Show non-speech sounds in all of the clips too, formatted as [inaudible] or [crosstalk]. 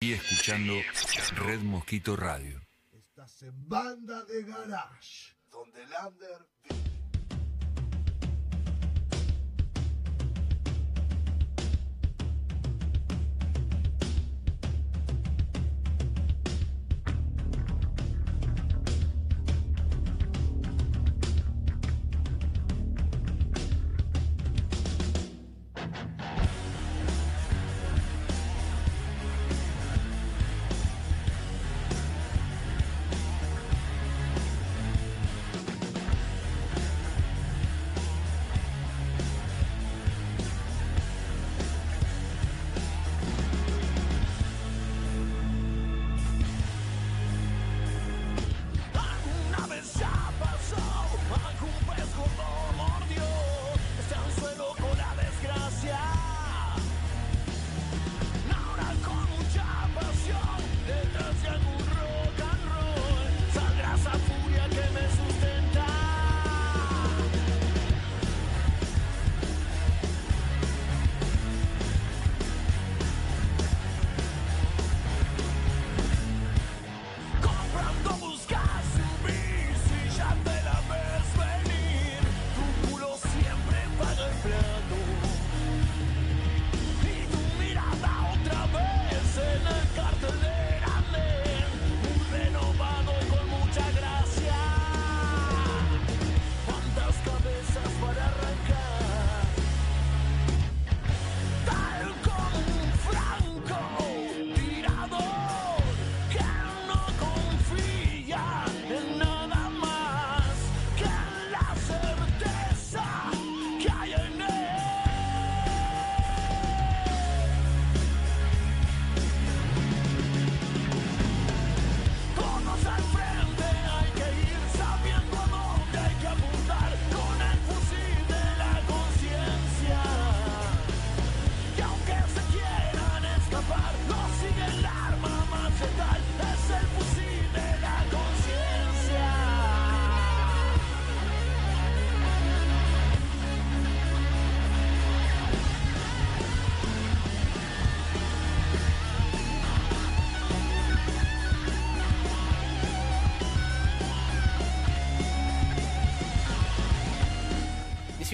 Y escuchando Red Mosquito Radio. Estás en banda de garage, donde el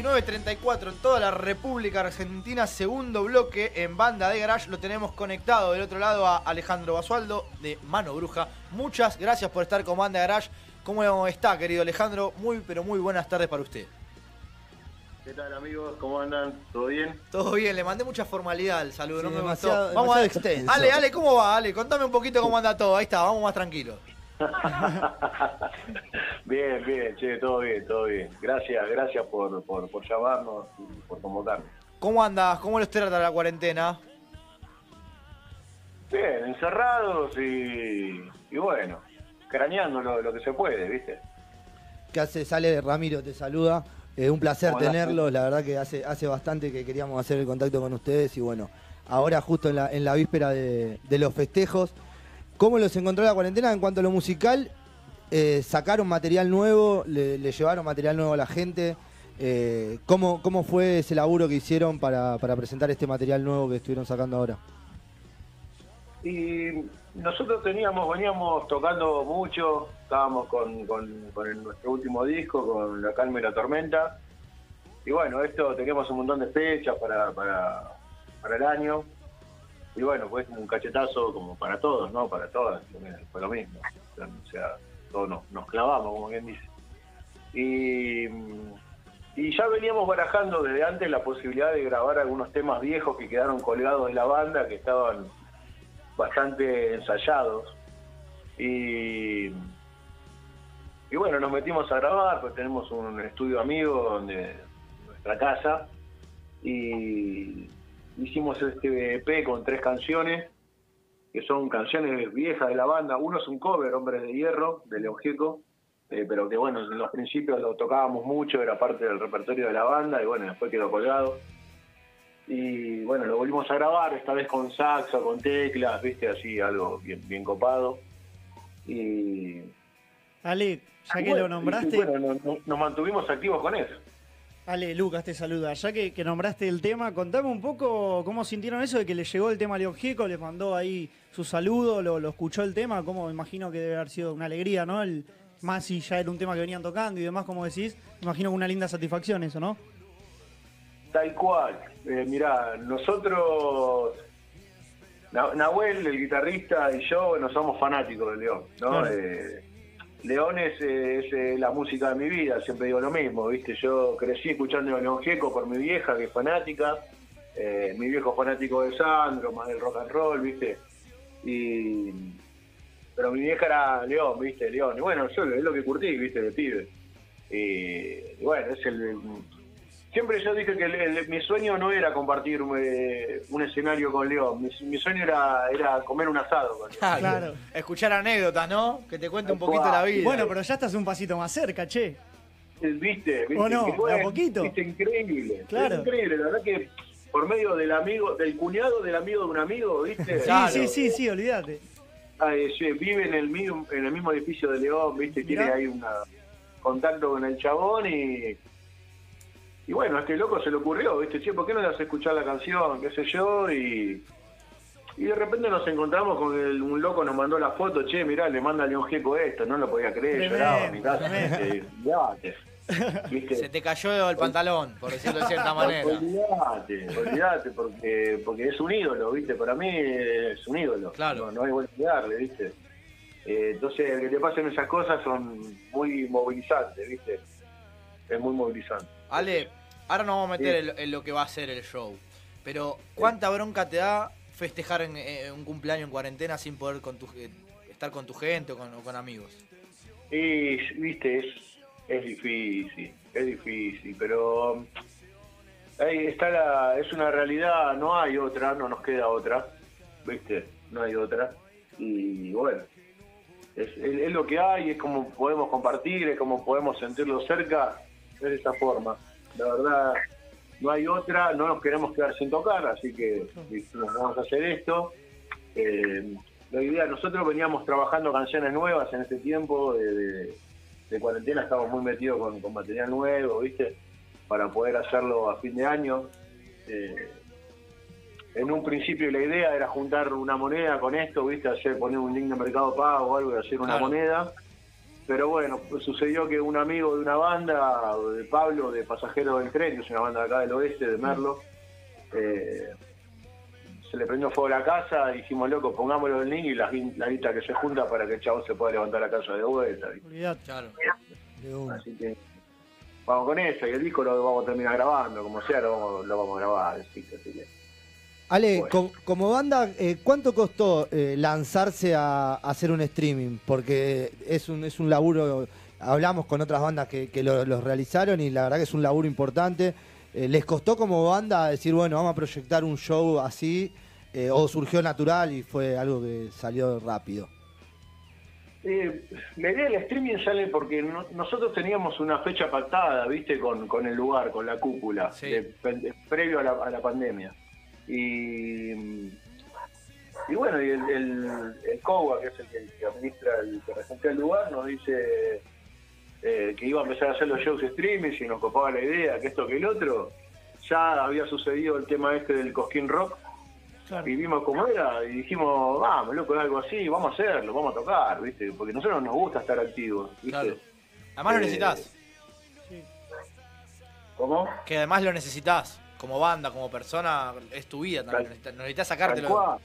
19.34 en toda la República Argentina, segundo bloque en banda de garage. Lo tenemos conectado del otro lado a Alejandro Basualdo de Mano Bruja. Muchas gracias por estar con banda de garage. ¿Cómo está, querido Alejandro? Muy, pero muy buenas tardes para usted. ¿Qué tal amigos? ¿Cómo andan? ¿Todo bien? Todo bien, le mandé mucha formalidad al saludo, Sí, no me demasiado- gustó. Vamos a extenso. Ale, Ale, ¿cómo va, Ale? Contame un poquito cómo anda todo. Ahí está, vamos más tranquilos. [laughs] bien, bien, che, todo bien, todo bien. Gracias, gracias por, por, por llamarnos y por convocarnos. ¿Cómo andas? ¿Cómo los trata la cuarentena? Bien, encerrados y, y bueno, craneando lo, lo que se puede, ¿viste? ¿Qué hace? Sale Ramiro, te saluda. Eh, un placer tenerlos. La verdad que hace, hace bastante que queríamos hacer el contacto con ustedes y bueno, ahora justo en la, en la víspera de, de los festejos. ¿Cómo los encontró la cuarentena en cuanto a lo musical? Eh, ¿Sacaron material nuevo? Le, le llevaron material nuevo a la gente? Eh, ¿cómo, ¿Cómo fue ese laburo que hicieron para, para presentar este material nuevo que estuvieron sacando ahora? Y nosotros teníamos, veníamos tocando mucho, estábamos con, con, nuestro último disco, con La Calma y la Tormenta. Y bueno, esto teníamos un montón de fechas para, para el año. Y bueno, fue un cachetazo como para todos, ¿no? Para todas, fue lo mismo. O sea, todos nos, clavamos, como quien dice. Y, y ya veníamos barajando desde antes la posibilidad de grabar algunos temas viejos que quedaron colgados de la banda, que estaban bastante ensayados. Y, y bueno, nos metimos a grabar, pues tenemos un estudio amigo donde nuestra casa y hicimos este EP con tres canciones que son canciones viejas de la banda. Uno es un cover, Hombres de Hierro, de León Gieco, eh, pero que bueno, en los principios lo tocábamos mucho, era parte del repertorio de la banda y bueno, después quedó colgado. Y bueno, lo volvimos a grabar, esta vez con saxo, con teclas, viste, así algo bien, bien copado. Y Ale, ya que bueno, lo nombraste, y bueno, nos mantuvimos activos con eso. Ale, Lucas te saluda. Ya que, que nombraste el tema, contame un poco cómo sintieron eso de que le llegó el tema a León Gieco, les mandó ahí su saludo, lo, lo escuchó el tema, como imagino que debe haber sido una alegría, ¿no? El, más si ya era un tema que venían tocando y demás, como decís, me imagino que una linda satisfacción eso, ¿no? Tal cual. Eh, mirá, nosotros, Na- Nahuel, el guitarrista, y yo, bueno, somos fanáticos de León, ¿no? Claro. Eh, León es, eh, es, eh, la música de mi vida, siempre digo lo mismo, ¿viste? Yo crecí escuchando a León Gieco por mi vieja, que es fanática, eh, mi viejo fanático de Sandro, más del rock and roll, ¿viste? Y... Pero mi vieja era León, ¿viste? León. Y bueno, yo es lo que curtí, ¿viste? De pibe. Y bueno, es el... Siempre yo dije que el- el- mi sueño no era compartir eh, un escenario con León, mi, mi sueño era, era comer un asado con León. Claro. Claro. Escuchar anécdotas, ¿no? Que te cuente un poquito la vida. Bueno, pero ya estás un pasito más cerca, che. ¿Viste? ¿Viste? ¿O no? Que ¿De fue- a poquito? viste, increíble. Claro. Es increíble, la verdad que por medio del amigo, del cuñado del amigo de un amigo, ¿viste? [laughs] Claro. Sí, sí, sí, sí, olvídate. Ah, eh, sí, vive en el mismo, en el mismo edificio de León, ¿viste? Tiene ahí un contacto con el chabón y. Y bueno, a este loco se le ocurrió, ¿viste? Che, ¿por qué no le haces escuchar la canción? ¿Qué sé yo? Y. Y de repente nos encontramos con el- un loco, nos mandó la foto, che, mirá, le manda a León Gieco esto, no lo podía creer, Tremendo, lloraba en mi casa. ¿viste? Se te cayó el pantalón, por decirlo de cierta manera. Olvídate, olvídate, porque, porque es un ídolo, ¿viste? Para mí es un ídolo. Claro. No, no hay vuelta que darle, ¿viste? Eh, entonces, que te pasen esas cosas son muy movilizantes, ¿viste? Es muy movilizante. Ale, ahora nos vamos a meter en, en lo que va a ser el show. Pero, ¿cuánta bronca te da festejar en, eh, un cumpleaños en cuarentena sin poder con tu, eh, estar con tu gente o con, o con amigos? Y, viste, es, es difícil, es difícil, pero ahí está la, es una realidad, no hay otra, no nos queda otra, viste, no hay otra. Y bueno, es, es- es lo que hay, es como podemos compartir, es como podemos sentirlo cerca, es de esta forma. La verdad, no hay otra, no nos queremos quedar sin tocar, así que dijimos, vamos a hacer esto. Eh, la idea, nosotros veníamos trabajando canciones nuevas en este tiempo de, de- de cuarentena, estamos muy metidos con, con material nuevo, ¿viste? Para poder hacerlo a fin de año. Eh, en un principio la idea era juntar una moneda con esto, ¿viste? Hacer, poner un link de mercado pago o algo y hacer una Claro. moneda. Pero bueno, pues sucedió que un amigo de una banda, de Pablo, de Pasajero del Tren, que es una banda de acá del oeste, de Merlo, eh, se le prendió fuego a la casa, dijimos, loco, pongámoslo en link y la, la guita que se junta para que el chavo se pueda levantar la casa de vuelta. Claro. Así que vamos con eso, y el disco lo vamos a terminar grabando, como sea, lo vamos, lo vamos a grabar. Así que, así que- Ale, Bueno. com- como banda, eh, ¿cuánto costó eh, lanzarse a, a hacer un streaming? Porque es un, es un laburo, hablamos con otras bandas que, que lo, los realizaron y la verdad que es un laburo importante. Eh, ¿Les costó como banda decir, bueno, vamos a proyectar un show así? Eh, ¿O surgió natural y fue algo que salió rápido? Eh, la idea del streaming sale porque no- nosotros teníamos una fecha pactada, viste, con, con el lugar, con la cúpula, Sí. de- de- previo a la, a la pandemia. Y, y bueno, y el, el, el COA, que es el que, que administra, el que regenta el lugar, nos dice eh, que iba a empezar a hacer los shows streaming y nos copaba la idea, que esto que el otro. Ya había sucedido el tema este del Cosquín Rock, Claro. y vimos cómo era y dijimos, vamos, loco, algo así, vamos a hacerlo, vamos a tocar, ¿viste? Porque a nosotros nos gusta estar activos, ¿viste? Claro. Además lo Eh, necesitas. Sí. ¿Cómo? Que además lo necesitas. Como banda, como persona, es tu vida también. Tal- Necesitas, necesitas Tal sacártelo. cual,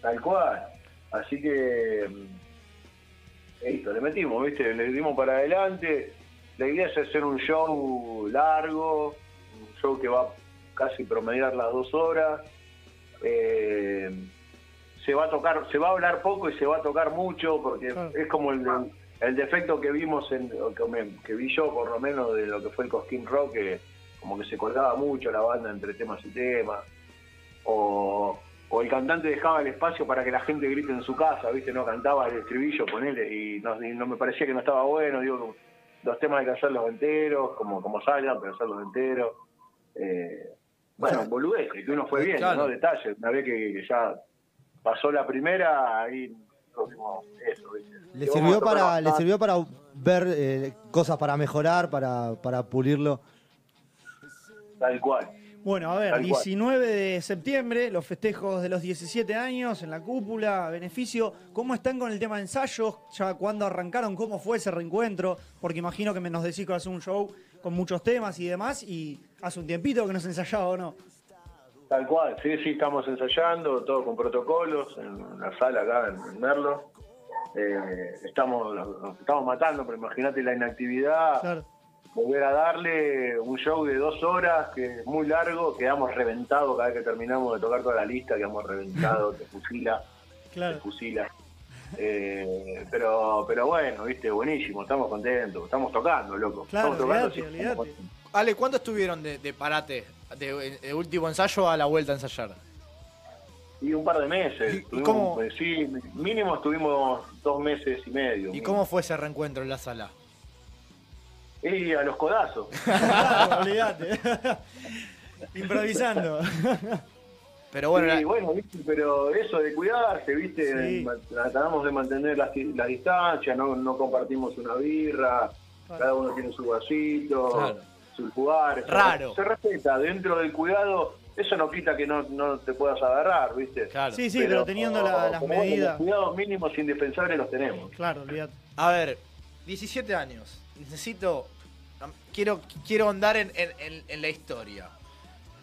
tal cual. Así que, mm, listo, le metimos, ¿viste? Le dimos para adelante. La idea es hacer un show largo, un show que va a casi promediar las dos horas. Eh, se va a tocar, se va a hablar poco y se va a tocar mucho porque Claro. es como el, el defecto que vimos en, que, vi yo por lo menos de lo que fue el Cosquín Rock, que como que se colgaba mucho la banda entre temas y temas o, o el cantante dejaba el espacio para que la gente grite en su casa, ¿viste? No cantaba el estribillo, ponele, y no, y no me parecía que no estaba bueno, digo, los temas hay que hacerlos enteros, como, como salgan, pero hacerlos enteros. Eh, bueno, boludeces, que uno fue bien, Claro. ¿no? Detalles, una vez que, que ya pasó la primera, ahí eso. ¿Le sirvió para, le sirvió para ver eh, cosas para mejorar, para, para pulirlo? Tal cual. Bueno, a ver, Tal cual. 19 de septiembre, los festejos de los 17 años en la cúpula, beneficio. ¿Cómo están con el tema de ensayos? ¿Ya cuándo arrancaron? ¿Cómo fue ese reencuentro? Porque imagino que me nos decís que hace un show con muchos temas y demás, y hace un tiempito que no se ensayaba o no. Tal cual, sí, sí, estamos ensayando, todo con protocolos, en la sala acá en, Merlo. Eh, estamos, nos estamos matando, pero imagínate la inactividad, Claro. Volver a darle un show de dos horas, que es muy largo, quedamos reventados cada vez que terminamos de tocar toda la lista, quedamos reventados, te fusila, te Claro. fusila. Eh, pero pero bueno, viste, buenísimo, estamos contentos, estamos tocando, loco. Claro, estamos tocando, olvidate, sí, estamos olvidate. contentos. Ale, ¿cuánto estuvieron de, de parate? De, de último ensayo a la vuelta a ensayar. Y un par de meses. ¿Y- Estuvimos, cómo- pues, sí, mínimo estuvimos dos meses y medio. ¿Y mínimo. cómo fue ese reencuentro en la sala? Y a los codazos. [laughs] Claro, olvidate. [laughs] Improvisando. Pero bueno, Sí, la- bueno, ¿viste? pero eso de cuidarse, ¿viste? Sí. Tratamos de mantener la, la distancia, no, no compartimos una birra, Claro. cada uno tiene su vasito, Claro. sus lugares. se- Raro. Se respeta, dentro del cuidado, eso no quita que no, no te puedas agarrar, ¿viste? claro. Sí, sí, pero, teniendo la- las medidas. los cuidados mínimos indispensables los tenemos. Claro, olvidate. A ver, 17 años. Necesito. Quiero, quiero andar en, en- en- en la historia.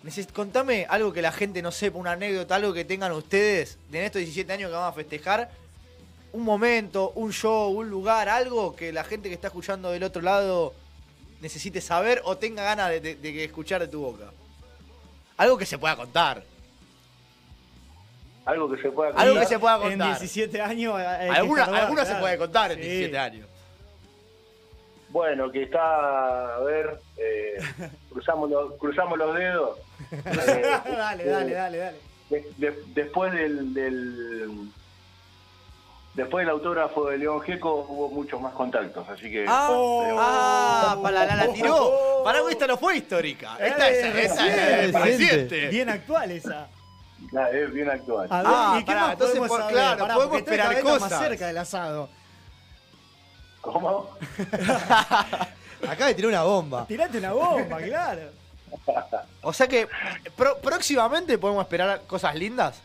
Neces- contame algo que la gente no sepa, una anécdota, algo que tengan ustedes de en estos 17 años que van a festejar. Un momento, un show, un lugar, algo que la gente que está escuchando del otro lado necesite saber o tenga ganas de, de- de escuchar de tu boca. Algo que se pueda contar. Algo que se pueda Algo que contar. se pueda En contar. 17 años. eh, Alguna, alguna se puede contar en Sí. 17 años. Bueno, que está, a ver, eh, [laughs] cruzamos, los, cruzamos los dedos. [laughs] Eh, dale, dale, dale, dale. de- de- después del, del- después del autógrafo de León Gieco hubo muchos más contactos, así que Ah, pero- ah, [laughs] para la, la tiró. Para que esta no fue histórica. Esta es, Eh, esa es reciente. Bien actual esa. Ah, es bien actual. A ver, Ah, ¿y qué pará, más entonces, podemos por- saber? claro, Pará, podemos esperar cosas. más cerca del asado. ¿Cómo? [laughs] Acaba de tirar una bomba. Tirate una bomba, claro. O sea que pro- próximamente podemos esperar cosas lindas.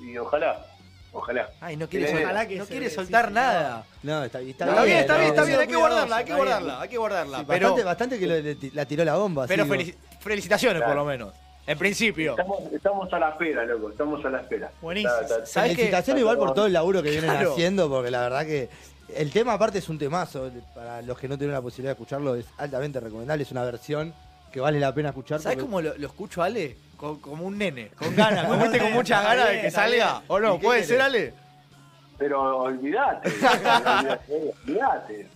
Y ojalá, ojalá. Ay, no quiere, ojalá que no se- quiere sí, soltar sí, nada. No, está, está, Está bien, está no, bien, está no, bien. Hay que cuidadoso, guardarla, hay que está bien. guardarla, hay que guardarla. sí, Pero, bastante, bastante que lo- le, la tiró la bomba. pero sí, felici- felicitaciones por lo menos. En principio. Estamos, estamos a la espera, loco, estamos a la espera. Buenísimo. Está- está- ¿Sabes qué? Felicitaciones igual por todo el laburo que vienen Claro. haciendo, porque la verdad que el tema aparte es un temazo. Para los que no tienen la posibilidad de escucharlo, es altamente recomendable. Es una versión que vale la pena escuchar. ¿Sabes porque- cómo lo, lo escucho, Ale? Co- como un nene, con [laughs] ganas, como viste, con muchas ganas de que salga. ¿O ¿Y no? ¿Puede ser, Ale? Pero olvídate, olvídate, [laughs] olvídate.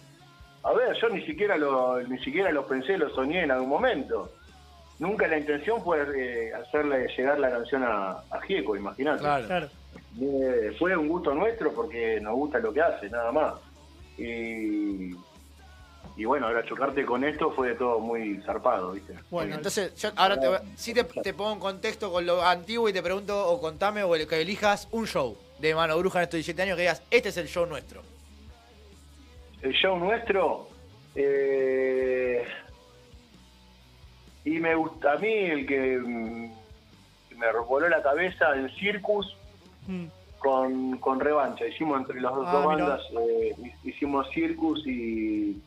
A ver, yo ni siquiera lo, ni siquiera lo pensé, lo soñé en algún momento. Nunca la intención fue eh, hacerle llegar la canción a, a Gieco, imagínate. Claro. Claro. Eh, fue un gusto nuestro porque nos gusta lo que hace, nada más. Y, y bueno, ahora chocarte con esto fue todo muy zarpado, ¿viste? Bueno, Entonces, yo ahora te, sí te, te pongo en contexto con lo antiguo y te pregunto, o contame, o el- que elijas un show de Mano Bruja en estos 17 años que digas, este es el show nuestro. El show nuestro, eh, y me gusta a mí el que mm, me voló la cabeza en Circus Mm. con, con revancha. Hicimos entre las dos, Ah, dos bandas, eh, hicimos Circus y,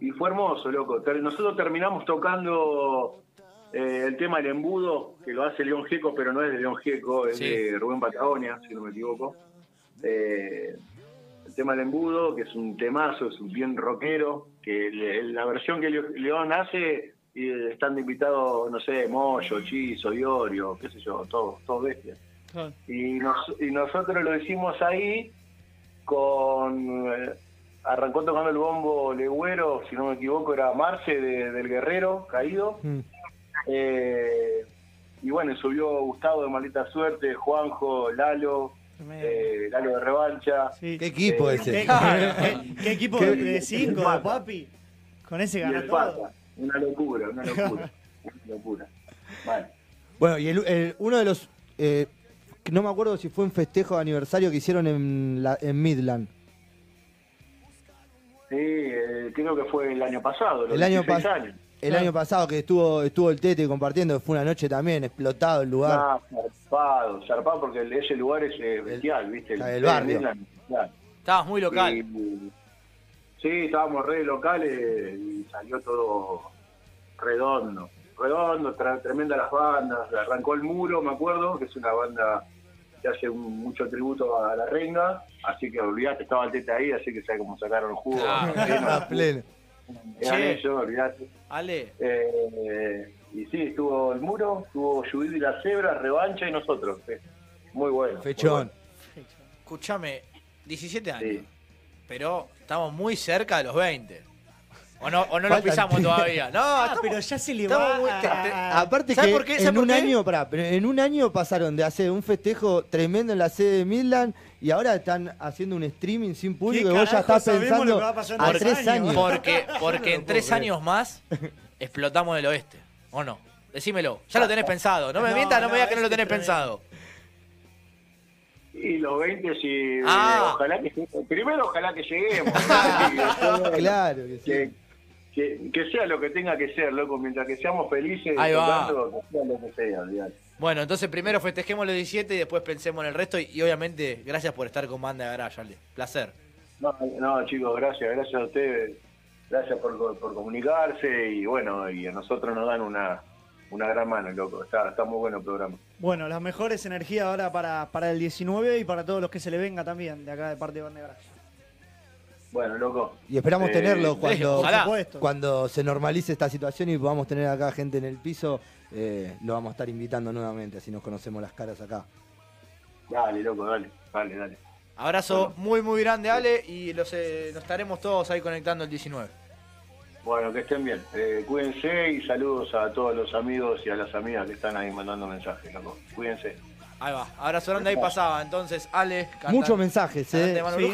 y fue hermoso, loco. Nosotros terminamos tocando eh, el tema El Embudo, que lo hace León Gieco, pero no es de León Gieco, es Sí. de Rubén Patagonia, si no me equivoco. Eh, el tema El Embudo, que es un temazo, es un bien rockero, que le- la versión que Le- León hace, y están invitados, no sé, Moyo, Chizo, Iorio, qué sé yo, todos, todos bestias. Claro. Y, nos- y nosotros lo hicimos ahí con... eh, arrancó tocando el bombo Legüero, si no me equivoco, era Marce de- del Guerrero, caído. Mm. Eh, y bueno, subió Gustavo de Maldita Suerte, Juanjo, Lalo, eh, Lalo de Revancha. Sí. ¿Qué equipo Eh, ese? ¿Qué, qué- qué equipo ¿Qué- de cinco, Esparta. papi? Con ese ganó todo. Una locura, una locura. una locura. [laughs] Bueno, Bueno, y el- el- uno de los. eh, no me acuerdo si fue un festejo de aniversario que hicieron en, la- en Midland. sí, eh, creo que fue el año pasado, los El año 16 pas- años. el Claro. año pasado que estuvo estuvo el Tete compartiendo, fue una noche también, explotado el lugar. Ah, zarpado, zarpado porque ese lugar es eh, bestial, ¿viste? el barrio. Bestial. Estabas muy local. Y- sí, estábamos re locales y salió todo redondo. Redondo, tremenda las bandas. Arrancó el muro, me acuerdo, que es una banda que hace un- mucho tributo a la renga. Así que olvidate, estaba el tete ahí, así que sabe cómo sacaron el jugo. Claro. [laughs] A pleno. Eran Che. ellos, olvidate. Ale, Eh, y sí, estuvo el muro, estuvo Judith y la Cebra, Revancha y nosotros. eh. Muy bueno. Fechón. escúchame, 17 muy años. bueno. Sí. Pero estamos muy cerca de los 20. ¿O no, o no lo Faltan pisamos tres. todavía? No, Ah, estamos- pero ya se le estamos va muy- te- Aparte ¿Sabe que por qué? ¿Sabe en por un qué? año, pará, pero en un año pasaron de hacer un festejo tremendo en la sede de Midland y ahora están haciendo un streaming sin público y vos ya carajo estás sabemos pensando lo que va a pasar en a tres tres años? años. Porque, [laughs] porque en tres años más explotamos del oeste. ¿O no? Decímelo. Ya lo tenés pensado. No me No, mientas, no, no, me digas que no lo ese tenés tremendo. pensado. Y los 20, sí, Ah. ojalá que primero ojalá que lleguemos. Y después, [laughs] Claro que sí. que, que, que sea lo que tenga que ser, loco, mientras que seamos felices, Ahí va. tocando, que sea lo que sea, olvidate. Bueno, entonces primero festejemos los 17 y después pensemos en el resto. Y, y obviamente, gracias por estar con Banda de Garage, Ale. Placer. No, no, chicos, gracias, gracias a ustedes, gracias por, por comunicarse y bueno, y a nosotros nos dan una, una gran mano, loco, está, está muy bueno el programa. Bueno, las mejores energías ahora para, para el 19 y para todos los que se le venga también de acá de parte de Banda de Garage. Bueno, loco. Y esperamos Eh, tenerlo cuando, cuando se normalice esta situación y podamos tener acá gente en el piso. eh, lo vamos a estar invitando nuevamente, así nos conocemos las caras acá. Dale, loco, dale, dale, dale. Abrazo muy, muy grande, Ale. Y los, eh, nos estaremos todos ahí conectando el 19. Bueno, que estén bien. Eh, cuídense y saludos a todos los amigos y a las amigas que están ahí mandando mensajes, loco. Cuídense. Ahí va. Abrazo grande, ahí pasaba. Entonces, Ale. cantante- Muchos mensajes, cantante eh. de Manu Sí,